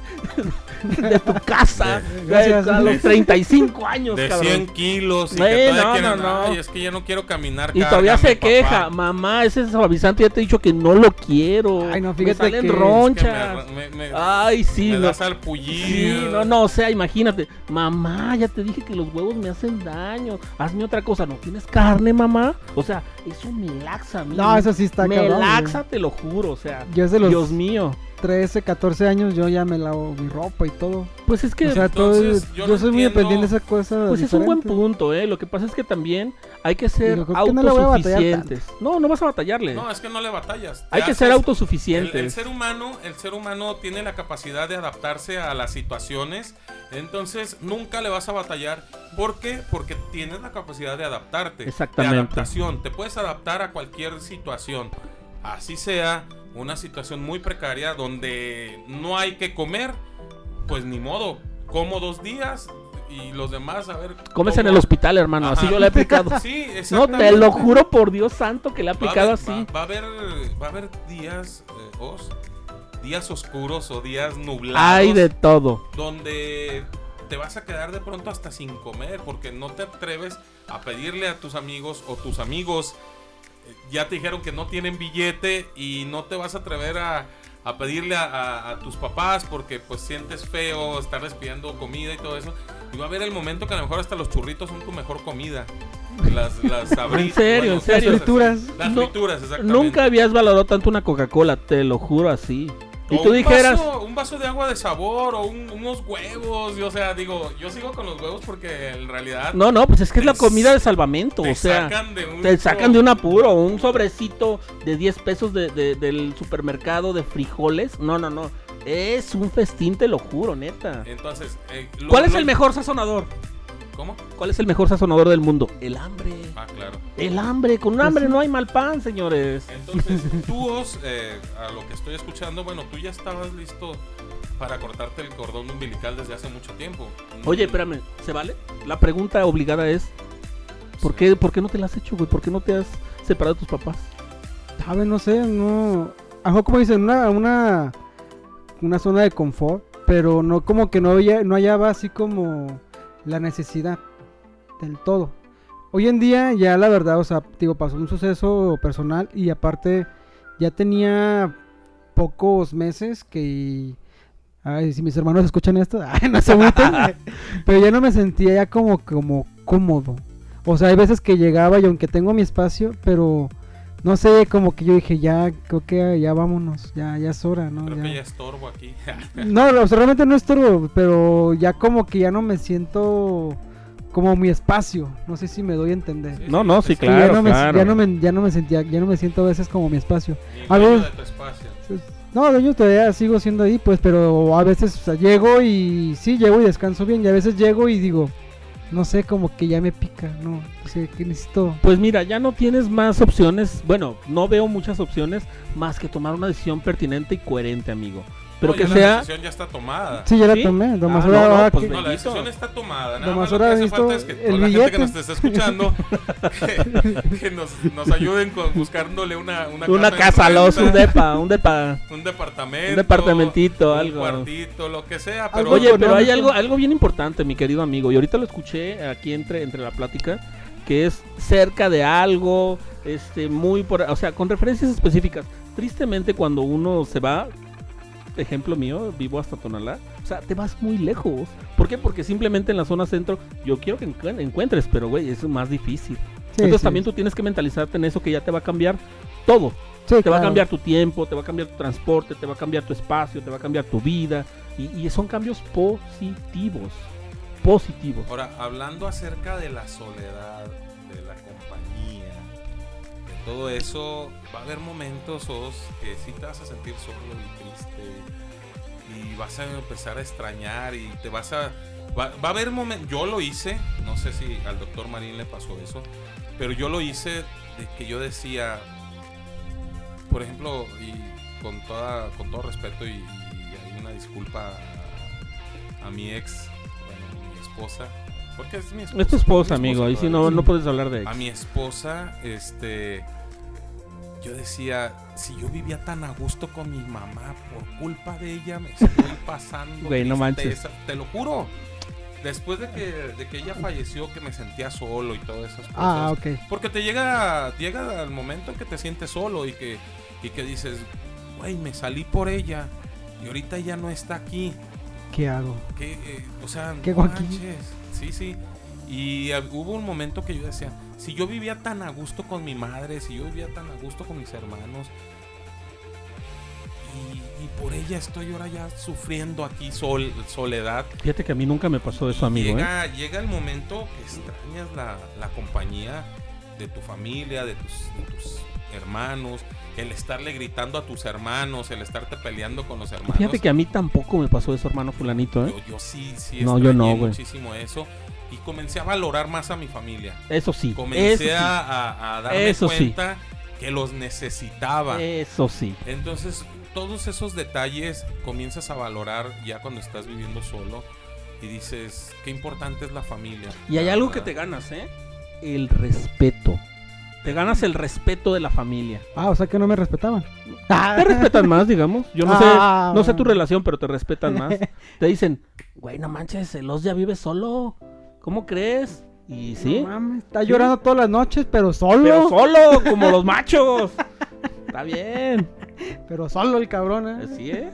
de tu casa De- a los 35 años, De cabrón. 100 kilos y Eh, que todavía no, quieren, no, no. "Ay, es que ya no quiero caminar. Y todavía se queja, papá". mamá, ese suavizante ya te he dicho que no lo quiero. Ay, no, Me fíjate salen que- Es que ronchas. me- me- me- Ay, sí, me no. das al. Sí, no, no, o sea, imagínate, mamá, ya te dije que los huevos me hacen daño, hazme otra cosa, ¿no tienes carne, mamá? O sea, eso me laxa a mí. No, eso sí está Me cabrón, güey. laxa, te lo juro, o sea, Yo desde los Dios mío. 13, 14 años yo ya me lavo mi ropa y todo. Pues es que, o sea, todo, yo, yo no soy muy entiendo- dependiente de esa cosa. pues es un buen punto, ¿eh? Lo que pasa es que también hay que ser no autosuficientes. No, no vas a batallarle. No, es que no le batallas. hay que ser El, autosuficientes. el ser humano, el ser humano tiene la capacidad de adaptarse a las situaciones, entonces nunca le vas a batallar. ¿Por qué? Porque tienes la capacidad de adaptarte. Exactamente. De adaptación. Te puedes adaptar a cualquier situación. Así sea una situación muy precaria donde no hay que comer, pues ni modo. Como dos días y los demás a ver. Comes en el hospital, hermano, así yo le he aplicado. *laughs* Sí, No, te lo juro por Dios santo que le he Va aplicado haber- así. Va, va a haber, va a haber días, eh, Os, días oscuros o días nublados. Hay de todo. Donde te vas a quedar de pronto hasta sin comer porque no te atreves a pedirle a tus amigos o tus amigos ya te dijeron que no tienen billete y no te vas a atrever a, a pedirle a, a- a tus papás porque pues sientes feo estarles pidiendo comida y todo eso. Y va a haber el momento que a lo mejor hasta los churritos son tu mejor comida. Las, las *laughs* sabritas, serio, en serio. Las frituras. Las No, frituras, exactamente. Nunca habías valorado tanto una Coca-Cola, te lo juro así. Y tú un dijeras, vaso, un vaso de agua de sabor o un- unos huevos. y, o sea, digo, yo sigo con los huevos porque en realidad no, no, pues es que es la comida de salvamento, te o sea, sacan de un, te sacan de un apuro, un sobrecito de 10 pesos de- de- del supermercado de frijoles. No, no, no. Es un festín, te lo juro, neta. Entonces, eh, lo- ¿Cuál es lo- el mejor sazonador? ¿Cómo? ¿Cuál es el mejor sazonador del mundo? El hambre. Ah, claro. El hambre, con un Pues hambre sí. no hay mal pan, señores. Entonces, *laughs* tú, Os, eh, a lo que estoy escuchando, bueno, tú ya estabas listo para cortarte el cordón umbilical desde hace mucho tiempo. Oye, espérame, ¿se vale? La pregunta obligada es, ¿por Sí. qué, ¿por qué no te la has hecho, güey? ¿Por qué no te has separado de tus papás? ¿Sabes? No sé, no. A lo mejor como dicen, una, una, una zona de confort, pero no como que no, haya- no hallaba así como la necesidad del todo. Hoy en día ya la verdad, o sea, digo, pasó un suceso personal y aparte ya tenía pocos meses que... Ay, si mis hermanos escuchan esto, *laughs* ay, no se agüiten, *laughs* pero ya no me sentía ya como, como cómodo. O sea, hay veces que llegaba y aunque tengo mi espacio, pero no sé, como que yo dije, ya, creo que ya vámonos, ya, ya es hora, ¿no? Creo Ya. que ya estorbo aquí. *laughs* No, o sea, realmente no estorbo, pero ya como que ya no me siento como mi espacio. No sé si me doy a entender. Sí, No, no, sí, sí, Y ya claro, no me, claro. ya no me, ya no me sentía, ya no me siento a veces como mi espacio. A ver. de tu espacio. No, yo todavía sigo siendo ahí, pues, pero a veces o sea, llego y sí, llego y descanso bien, y a veces llego y digo, no sé, como que ya me pica, no, o sea, que necesito... Pues mira, ya no tienes más opciones. Bueno, no veo muchas opciones más que tomar una decisión pertinente y coherente, amigo. Pero No, que ya La sea... decisión ya está tomada. Sí, ya ¿Sí? la tomé, Ah, no, pues que- No, la decisión está tomada. Nada más lo que hace falta es que el toda la gente que nos esté escuchando *laughs* que, que nos, nos ayuden con buscándole una, una, Una de casa, los, un depa, un depa. un departamento, Un departamentito, un algo. cuartito, lo que sea. Pero Algo Oye, pero hay algo, algo bien importante, mi querido amigo. Y ahorita lo escuché aquí entre, entre la plática, que es cerca de algo, este, muy por, o sea, con referencias específicas. Tristemente, cuando uno se va, ejemplo mío, vivo hasta Tonalá, o sea, te vas muy lejos. ¿Por qué? Porque simplemente en la zona centro, yo quiero que encu- encuentres, pero güey, es más difícil. Sí, Entonces sí, también tú tienes que mentalizarte en eso que ya te va a cambiar todo. sí, Te va a cambiar tu tiempo, te va a cambiar tu transporte, te va a cambiar tu espacio, te va a cambiar tu vida. Y, y son cambios positivos. Positivos. Ahora, hablando acerca de la soledad, todo eso, va a haber momentos Os, que sí te vas a sentir solo y triste y vas a empezar a extrañar y te vas a... Va, va a haber momentos, yo lo hice, no sé si al doctor Marín le pasó eso, pero yo lo hice de que yo decía, por ejemplo, y con, toda, con todo respeto y, y hay una disculpa a, a mi ex, bueno, mi esposa, porque es mi esposa. Es tu esposa, mi amigo. Ahí sí no, no puedes hablar de A ex. mi esposa, este. Yo decía, si yo vivía tan a gusto con mi mamá, por culpa de ella me estoy *laughs* pasando. Güey, no manches. Te lo juro. Después de que, de que ella falleció, que me sentía solo y todas esas cosas. Ah, ok. Porque te llega, llega al momento en que te sientes solo y que, y que dices, güey, me salí por ella y ahorita ella no está aquí. ¿Qué hago? Que, eh, o sea, ¿Qué hago aquí? Sí, sí. Y hubo un momento que yo decía, si yo vivía tan a gusto con mi madre, si yo vivía tan a gusto con mis hermanos, y, y por ella estoy ahora ya sufriendo aquí sol, soledad. Fíjate que a mí nunca me pasó eso, amigo. ¿eh? llega, llega el momento que extrañas la, la compañía de tu familia, de tus, de tus hermanos, el estarle gritando a tus hermanos, el estarte peleando con los hermanos. Fíjate que a mí tampoco me pasó eso, hermano fulanito, ¿eh? Yo, yo sí, sí No, yo no, muchísimo eso. Y comencé a valorar más a mi familia. Eso sí. Comencé eso sí. a, a- darme Eso sí. cuenta que los necesitaba. Eso sí. Entonces, todos esos detalles comienzas a valorar ya cuando estás viviendo solo. Y dices, qué importante es la familia. Y hay algo que te ganas, ¿eh? El respeto. Te ganas el respeto de la familia. Ah, o sea que no me respetaban. Te respetan más, digamos. Yo no Ah, sé, no sé tu bueno. relación, pero te respetan más. *laughs* Te dicen, güey, no manches, el Oz ya vive solo. ¿Cómo crees? Y sí, No mames, está llorando todas las noches, pero solo. pero solo, como los *laughs* machos. Está bien. Pero solo el cabrón, ¿eh? Así es.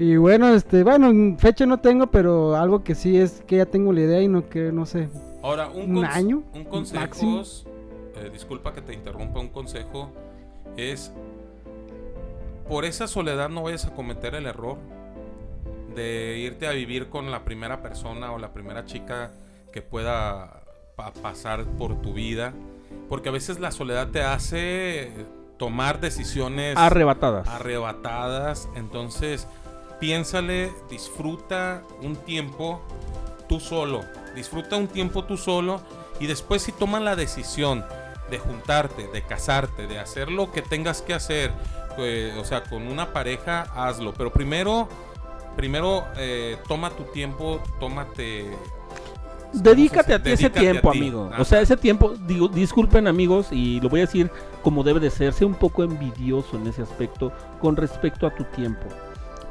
Y bueno, este, bueno, en fecha no tengo, pero algo que sí es que ya tengo la idea y no que, no sé. Ahora, un, ¿Un año? Un consejo, eh, disculpa que te interrumpa, un consejo es, por esa soledad no vayas a cometer el error de irte a vivir con la primera persona o la primera chica que pueda pa- pasar por tu vida, porque a veces la soledad te hace tomar decisiones Arrebatadas. arrebatadas. Entonces, piénsale, disfruta un tiempo tú solo. Disfruta un tiempo tú solo. Y después si toman la decisión de juntarte, de casarte, de hacer lo que tengas que hacer, eh, o sea, con una pareja, hazlo. Pero primero, primero eh, toma tu tiempo, tómate... Dedícate a ti ese Dedícate tiempo, ti. amigo. O sea, ese tiempo, digo, disculpen amigos, y lo voy a decir como debe de ser, sé un poco envidioso en ese aspecto con respecto a tu tiempo.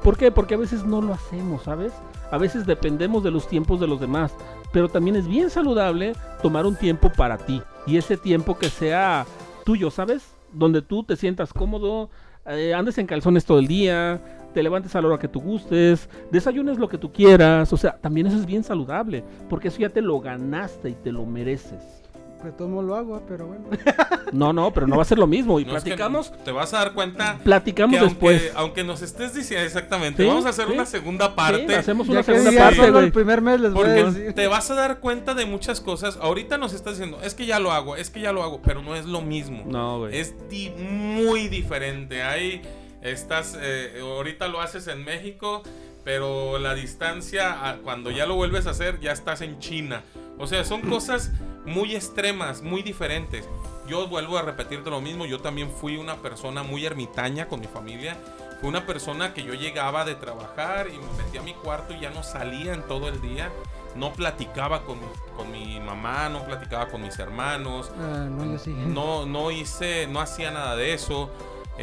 ¿Por qué? Porque a veces no lo hacemos, ¿sabes? A veces dependemos de los tiempos de los demás, pero también es bien saludable tomar un tiempo para ti y ese tiempo que sea tuyo, ¿sabes? Donde tú te sientas cómodo, eh, andes en calzones todo el día, te levantes a la hora que tú gustes, desayunes lo que tú quieras, o sea, también eso es bien saludable, porque eso ya te lo ganaste y te lo mereces. Pues todo lo hago, pero bueno. *laughs* No, no, pero no va a ser lo mismo y No, es que platicamos, te vas a dar cuenta platicamos que después. aunque, aunque nos estés diciendo exactamente, Sí, vamos a hacer sí. una segunda Sí, parte. hacemos Ya una segunda parte, el primer mes les voy a Porque decir. te vas a dar cuenta de muchas cosas. Ahorita nos estás diciendo, es que ya lo hago, es que ya lo hago, pero no es lo mismo. No, güey. Es di- muy diferente. Ahí estás, eh, ahorita lo haces en México, pero la distancia, cuando ya lo vuelves a hacer, ya estás en China. O sea, son cosas muy extremas, muy diferentes. Yo vuelvo a repetirte lo mismo, yo también fui una persona muy ermitaña con mi familia. Fui una persona que yo llegaba de trabajar y me metía a mi cuarto y ya no salía en todo el día. No platicaba con, con mi mamá, no platicaba con mis hermanos. Ah, no, yo sí. No, no hice, no hacía nada de eso.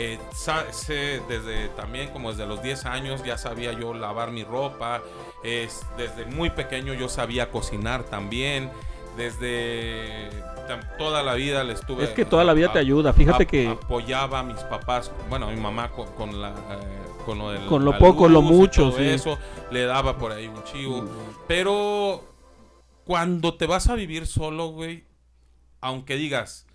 Eh, sé desde también como desde los 10 años ya sabía yo lavar mi ropa. Es, desde muy pequeño yo sabía cocinar también. Desde toda la vida le estuve. Es que toda la vida te ayuda, fíjate que- apoyaba a mis papás, bueno, a mi mamá con, con la eh, con lo del Con lo la poco, lo mucho, sí. eso le daba por ahí un chivo. Pero cuando te vas a vivir solo, güey, aunque digas,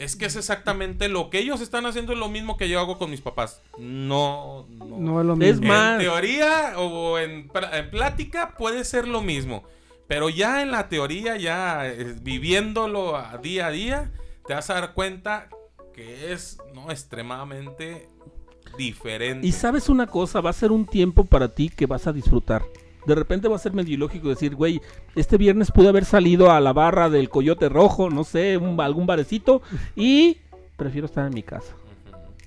es que es exactamente lo que ellos están haciendo, es lo mismo que yo hago con mis papás. No, no. No es lo Es mismo. más- En teoría o en plática puede ser lo mismo. Pero ya en la teoría, ya eh, viviéndolo a día a día, te vas a dar cuenta que es no extremadamente diferente. Y sabes una cosa, va a ser un tiempo para ti que vas a disfrutar. De repente va a ser medio ilógico decir, güey, este viernes pude haber salido a la barra del Coyote Rojo, no sé, un- algún barecito, y prefiero estar en mi casa.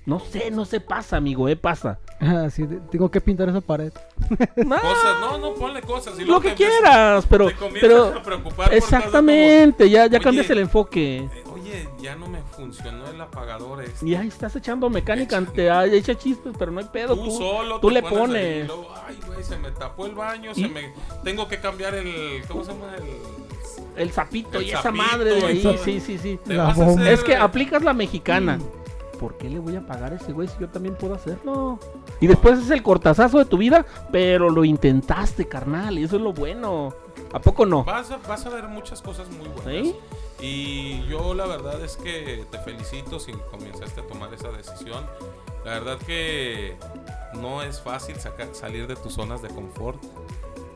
No sé, no se pasa, amigo, eh, pasa. Ah, sí, tengo que pintar esa pared. *laughs* No, Cosas, no, no, ponle cosas. y lo que quieras, pero, te pero a preocupar por cosas exactamente, ya, ya Oye, cambias el enfoque. eh, Oye, ya no me funcionó el apagador este. Y ahí estás echando mecánica, te ah, echa chispas, pero no hay pedo. Tú Tú, solo tú te le pones ahí, pones. y luego, ay, güey, se me tapó el baño, Y- se me tengo que cambiar el ¿cómo se llama? El El sapito El y esa sapito madre de ahí, sí, sí, sí. te La vas a bomba. hacer- Es que aplicas la mexicana. ¿Por qué le voy a pagar a ese güey si yo también puedo hacerlo? Y después es el cortazazo de tu vida, pero lo intentaste, carnal, y eso es lo bueno. ¿A poco no? vas a, vas a ver muchas cosas muy buenas. ¿Sí? Y yo la verdad es que te felicito si comenzaste a tomar esa decisión. La verdad que no es fácil sacar, salir de tus zonas de confort.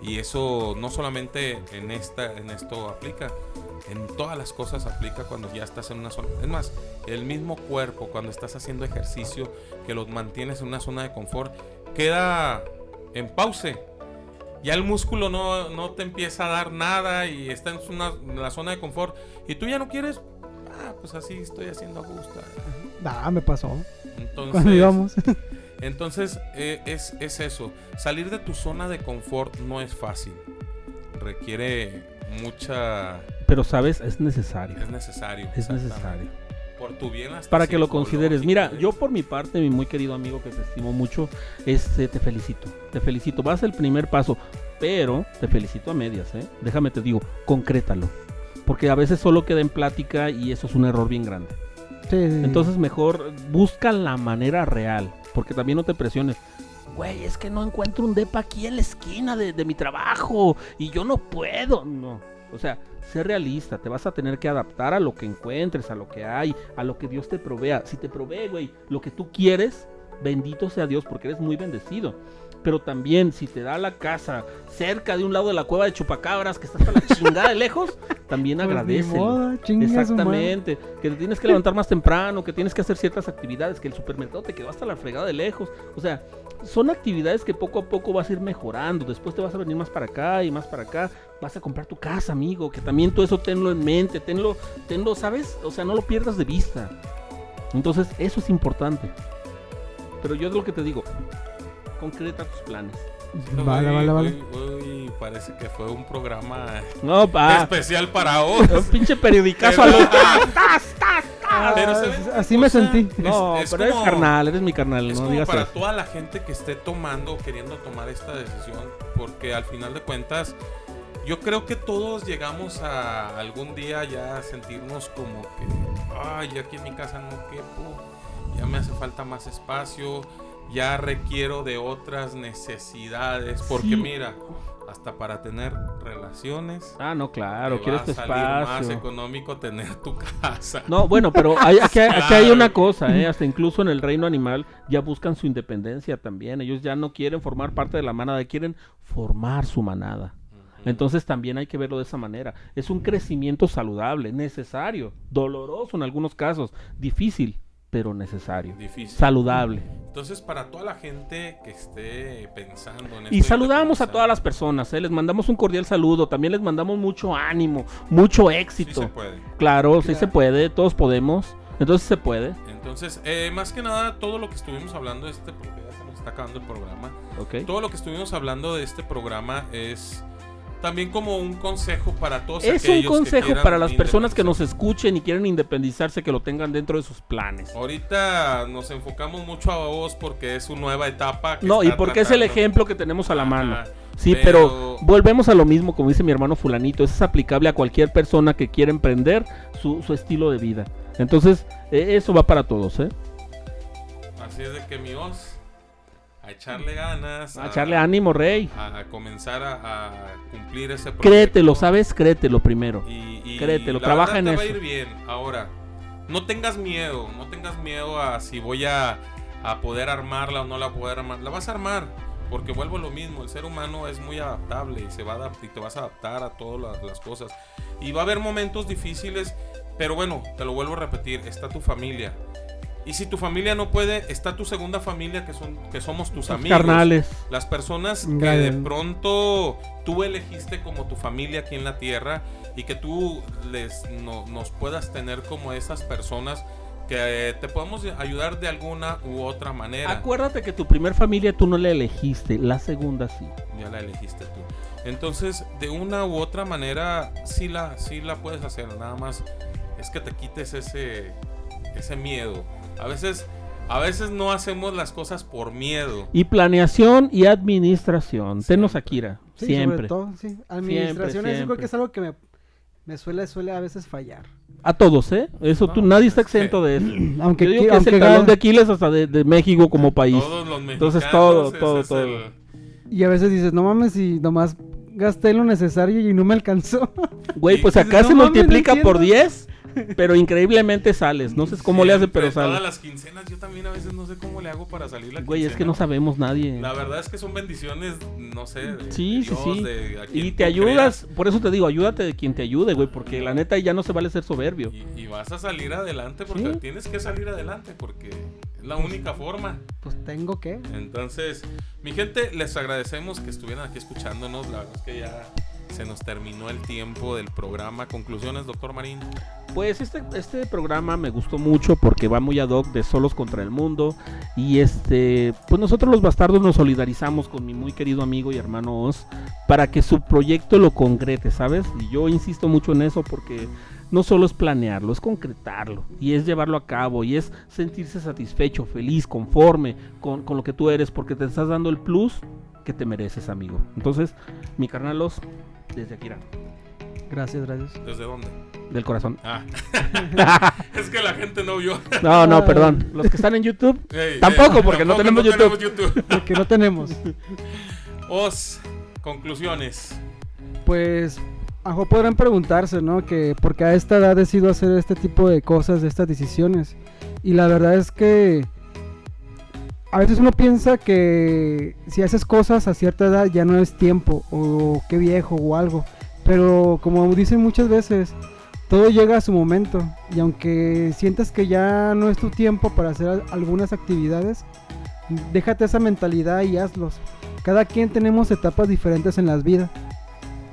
Y eso no solamente en, esta, en esto aplica, en todas las cosas aplica cuando ya estás en una zona. Es más, el mismo cuerpo cuando estás haciendo ejercicio, que los mantienes en una zona de confort, queda en pause. Ya el músculo no, no te empieza a dar nada y está en, una- en la zona de confort. Y tú ya no quieres, ah, pues así estoy haciendo a gusto. Ah, me pasó. Entonces, Cuando íbamos. *laughs* entonces eh, es, es eso. Salir de tu zona de confort no es fácil. Requiere mucha... Pero sabes, es necesario. Es necesario. Es necesario. Por tu bien hasta Para que lo consideres. Mira, yo por mi parte, mi muy querido amigo que te estimo mucho, este, te felicito. Te felicito. Vas el primer paso, pero te felicito a medias, ¿eh? Déjame te digo, concrétalo. Porque a veces solo queda en plática y eso es un error bien grande. Sí, sí. Entonces mejor busca la manera real, porque también no te presiones. Güey, es que no encuentro un depa aquí en la esquina de, de mi trabajo y yo no puedo. No, o sea, sé realista, te vas a tener que adaptar a lo que encuentres, a lo que hay, a lo que Dios te provea. Si te provee, güey, lo que tú quieres, bendito sea Dios, porque eres muy bendecido. Pero también, si te da la casa cerca de un lado de la cueva de chupacabras, que está hasta la chingada de lejos, también *laughs* Pues ni agradecelo. modo, chingue a su madre. Exactamente, que te tienes que levantar más temprano, que tienes que hacer ciertas actividades, que el supermercado te quedó hasta la fregada de lejos. O sea, son actividades que poco a poco vas a ir mejorando. Después te vas a venir más para acá y más para acá. Vas a comprar tu casa, amigo. Que también todo eso tenlo en mente, tenlo, tenlo, ¿sabes? O sea, no lo pierdas de vista. Entonces, eso es importante. Pero yo es lo que te digo. Concreta tus planes. Vale, Hoy- vale, vale. hoy- hoy parece que fue un programa No, pa. especial para *laughs* vos. Un pinche periodicazo Pero- a lo- ¡Tas, tas, tas! Pero Ah, ¿saben una así me sentí. No, Es- es pero eres carnal, eres mi carnal, Es no como digas para eso. toda la gente que esté tomando, queriendo tomar esta decisión, porque al final de cuentas, yo creo que todos llegamos a algún día ya a sentirnos como que, ay, ya aquí en mi casa no quepo, ya me hace falta más espacio, ya requiero de otras necesidades, porque Sí. mira, hasta para tener relaciones, Ah, no, claro, quieres va tu salir más espacio. económico tener tu casa. No, bueno, pero hay- *laughs* aquí, hay- aquí hay una cosa, ¿eh? hasta incluso en el reino animal ya buscan su independencia también. Ellos ya no quieren formar parte de la manada, quieren formar su manada. Entonces también hay que verlo de esa manera. Es un crecimiento saludable, necesario, doloroso en algunos casos, difícil, pero necesario. Difícil. Saludable. Entonces, para toda la gente que esté pensando en esto Y saludamos a todas las personas, ¿eh? les mandamos un cordial saludo, también les mandamos mucho ánimo, mucho Sí éxito. se puede. Claro, sí se puede, todos podemos. Entonces se puede, Entonces, eh, más que nada, todo lo que estuvimos hablando de este, porque ya se nos está acabando el programa, ¿ok? todo lo que estuvimos hablando de este programa es también como un consejo para todos Es un que consejo para las personas que nos escuchen y quieren independizarse, que lo tengan dentro de sus planes. Ahorita nos enfocamos mucho a vos porque es su nueva etapa. que No, y porque es el ejemplo que tenemos a la mano. Ajá, Sí, pero, volvemos a lo mismo, como dice mi hermano fulanito, eso es aplicable a cualquier persona que quiera emprender su, su estilo de vida. Entonces, eh, eso va para todos, ¿eh? Así es de que mi voz, a echarle ganas, A echarle ánimo, rey. a, a comenzar a, a cumplir ese proyecto. Créetelo, ¿sabes? Créetelo primero. Y, y Créetelo, la trabaja verdad en te va a eso. ir bien. Ahora, no tengas miedo, no tengas miedo a si voy a, a poder armarla o no la poder armar. La vas a armar, porque vuelvo a lo mismo. El ser humano es muy adaptable y se va a adapt- y te vas a adaptar a todas las cosas. Y va a haber momentos difíciles, pero bueno, te lo vuelvo a repetir, está tu familia. Y si tu familia no puede, está tu segunda familia que son que somos tus amigos. carnales. Las personas que Gracias. de pronto tú elegiste como tu familia aquí en la tierra y que tú les no- nos puedas tener como esas personas que te podemos ayudar de alguna u otra manera. Acuérdate que tu primer familia tú no la elegiste, la segunda sí. Ya la elegiste tú. Entonces, de una u otra manera, sí la, sí la puedes hacer. Nada más es que te quites ese, ese miedo. A veces, a veces no hacemos las cosas por miedo. Y planeación y administración. Tenos Siempre. Akira. Sí, siempre. sobre todo, sí. Administración yo creo siempre. que es algo que me, me suele, suele a veces fallar. A todos, ¿eh? Eso tú, nadie está es que- exento de eso. *clears throat* Aunque, Yo digo que es aunque el talón de Aquiles hasta de, de México como país. Todos los mexicanos. Entonces, todo, todo, es todo. el- Y a veces dices, no mames, y nomás gasté lo necesario y no me alcanzó. Güey, pues acá no se mames, no multiplica por entiendo. 10, pero increíblemente sales. No sé cómo le hace, pero Todas sales. las quincenas, yo también a veces no sé cómo le hago para salir la Güey, es que no sabemos nadie. La verdad es que son bendiciones, no sé. de- Sí, sí, Dios, sí. quien Y te ayudas, creas. por eso te digo, ayúdate de quien te ayude, güey, porque la neta ya no se vale ser soberbio. Y, y vas a salir adelante porque Sí. tienes que salir adelante porque es la única forma. Pues tengo que. Entonces, mi gente, les agradecemos que estuvieran aquí escuchándonos. La verdad es que ya se nos terminó el tiempo del programa. Conclusiones, doctor Marín. Pues este, este programa me gustó mucho porque va muy ad hoc de Solos contra el Mundo. Y este, pues nosotros los bastardos nos solidarizamos con mi muy querido amigo y hermano Oz para que su proyecto lo concrete, ¿sabes? Y yo insisto mucho en eso porque no solo es planearlo, es concretarlo y es llevarlo a cabo y es sentirse satisfecho, feliz, conforme con, con lo que tú eres porque te estás dando el plus que te mereces, amigo. Entonces, mi carnalos, desde Akira. Gracias, gracias. ¿Desde dónde? Del corazón. Ah. *laughs* es que la gente no vio. No, no, perdón. Los que están en YouTube, Ey, Tampoco, ey, porque no tenemos YouTube. *laughs* Porque no tenemos. Os, conclusiones. Pues, a lo mejor podrán preguntarse, ¿no? Que porque a esta edad decido hacer este tipo de cosas, de estas decisiones. Y la verdad es que a veces uno piensa que si haces cosas a cierta edad ya no es tiempo, o qué viejo, o algo. Pero como dicen muchas veces, todo llega a su momento. Y aunque sientas que ya no es tu tiempo para hacer al- algunas actividades, déjate esa mentalidad y hazlos. Cada quien tenemos etapas diferentes en las vidas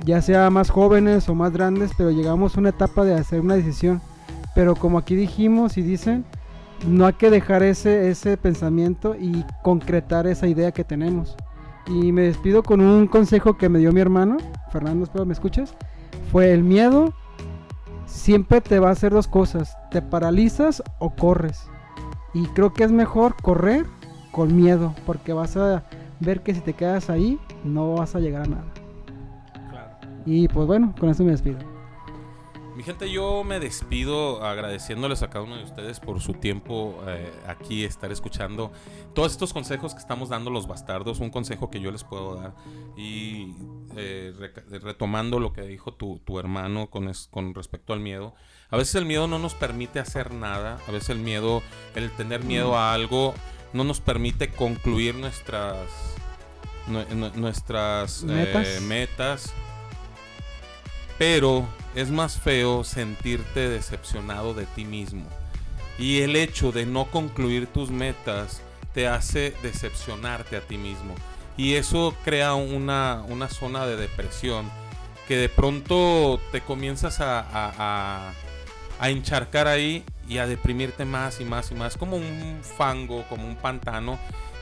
ya sea más jóvenes o más grandes, pero llegamos a una etapa de hacer una decisión. Pero como aquí dijimos y dicen, no hay que dejar ese, ese pensamiento y concretar esa idea que tenemos. Y me despido con un consejo que me dio mi hermano, Fernando, espero me escuches. Fue el miedo siempre te va a hacer dos cosas, te paralizas o corres. Y creo que es mejor correr con miedo, porque vas a ver que si te quedas ahí, no vas a llegar a nada. Y pues bueno, con eso me despido. Mi gente, yo me despido agradeciéndoles a cada uno de ustedes por su tiempo eh, aquí, estar escuchando todos estos consejos que estamos dando los bastardos, un consejo que yo les puedo dar. Y eh, retomando lo que dijo tu, tu hermano con, es- con respecto al miedo, a veces el miedo no nos permite hacer nada, a veces el miedo, el tener miedo a algo, no nos permite concluir nuestras, nue- nue- nuestras eh, Metas. Pero es más feo sentirte decepcionado de ti mismo. Y el hecho de no concluir tus metas te hace decepcionarte a ti mismo. Y eso crea una, una zona de depresión que de pronto te comienzas a, a- a- a encharcar ahí y a deprimirte más y más y más. Como un fango, como un pantano,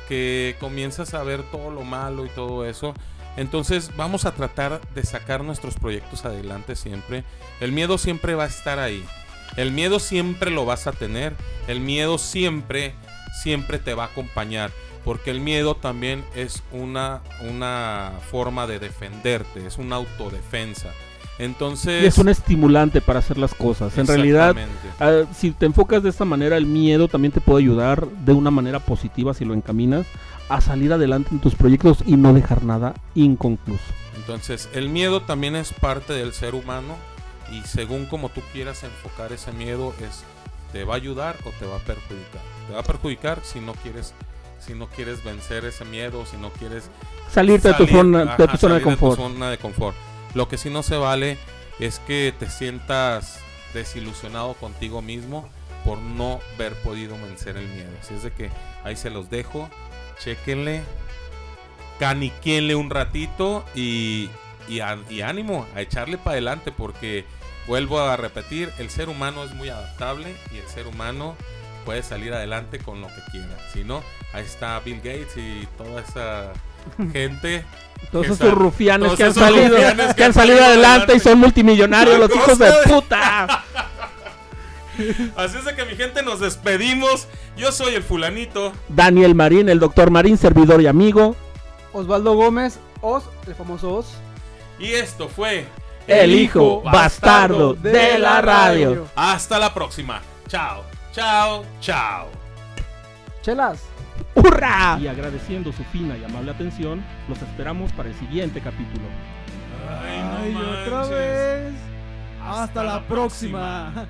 que comienzas a ver todo lo malo y todo eso. Entonces vamos a tratar de sacar nuestros proyectos adelante siempre. El miedo siempre va a estar ahí. El miedo siempre lo vas a tener. El miedo siempre, siempre te va a acompañar. Porque el miedo también es una, una forma de defenderte, es una autodefensa. Entonces... y es un estimulante para hacer las cosas. En realidad, ah, si te enfocas de esta manera, el miedo también te puede ayudar de una manera positiva si lo encaminas a salir adelante en tus proyectos y no dejar nada inconcluso. Entonces, el miedo también es parte del ser humano y según como tú quieras enfocar ese miedo es te va a ayudar o te va a perjudicar. Te va a perjudicar si no quieres si no quieres vencer ese miedo, si no quieres Salirte de tu salir- zona, de tu zona de salir confort. zona de confort. Lo que sí no se vale es que te sientas desilusionado contigo mismo por no haber podido vencer el miedo. Así es de que ahí se los dejo. Chequenle, caniquenle un ratito y, y, ánimo a echarle para adelante porque vuelvo a repetir, el ser humano es muy adaptable y el ser humano puede salir adelante con lo que quiera. Si no, ahí está Bill Gates y toda esa *laughs* gente. Todos esos sa- rufianes todos que han salido, rufianes que han salido adelante y son multimillonarios, los hijos de- puta. *laughs* Así es de que mi gente nos despedimos. Yo soy el fulanito. Daniel Marín, el doctor Marín, servidor y amigo. Osvaldo Gómez, Os, el famoso Os. Y esto fue El hijo bastardo de la radio. Hasta la próxima. Chao, chao, chao. Chelas. ¡Hurra! Y agradeciendo su fina y amable atención, los esperamos para el siguiente capítulo. Ay, no Ay, otra vez. Hasta Hasta, la la próxima.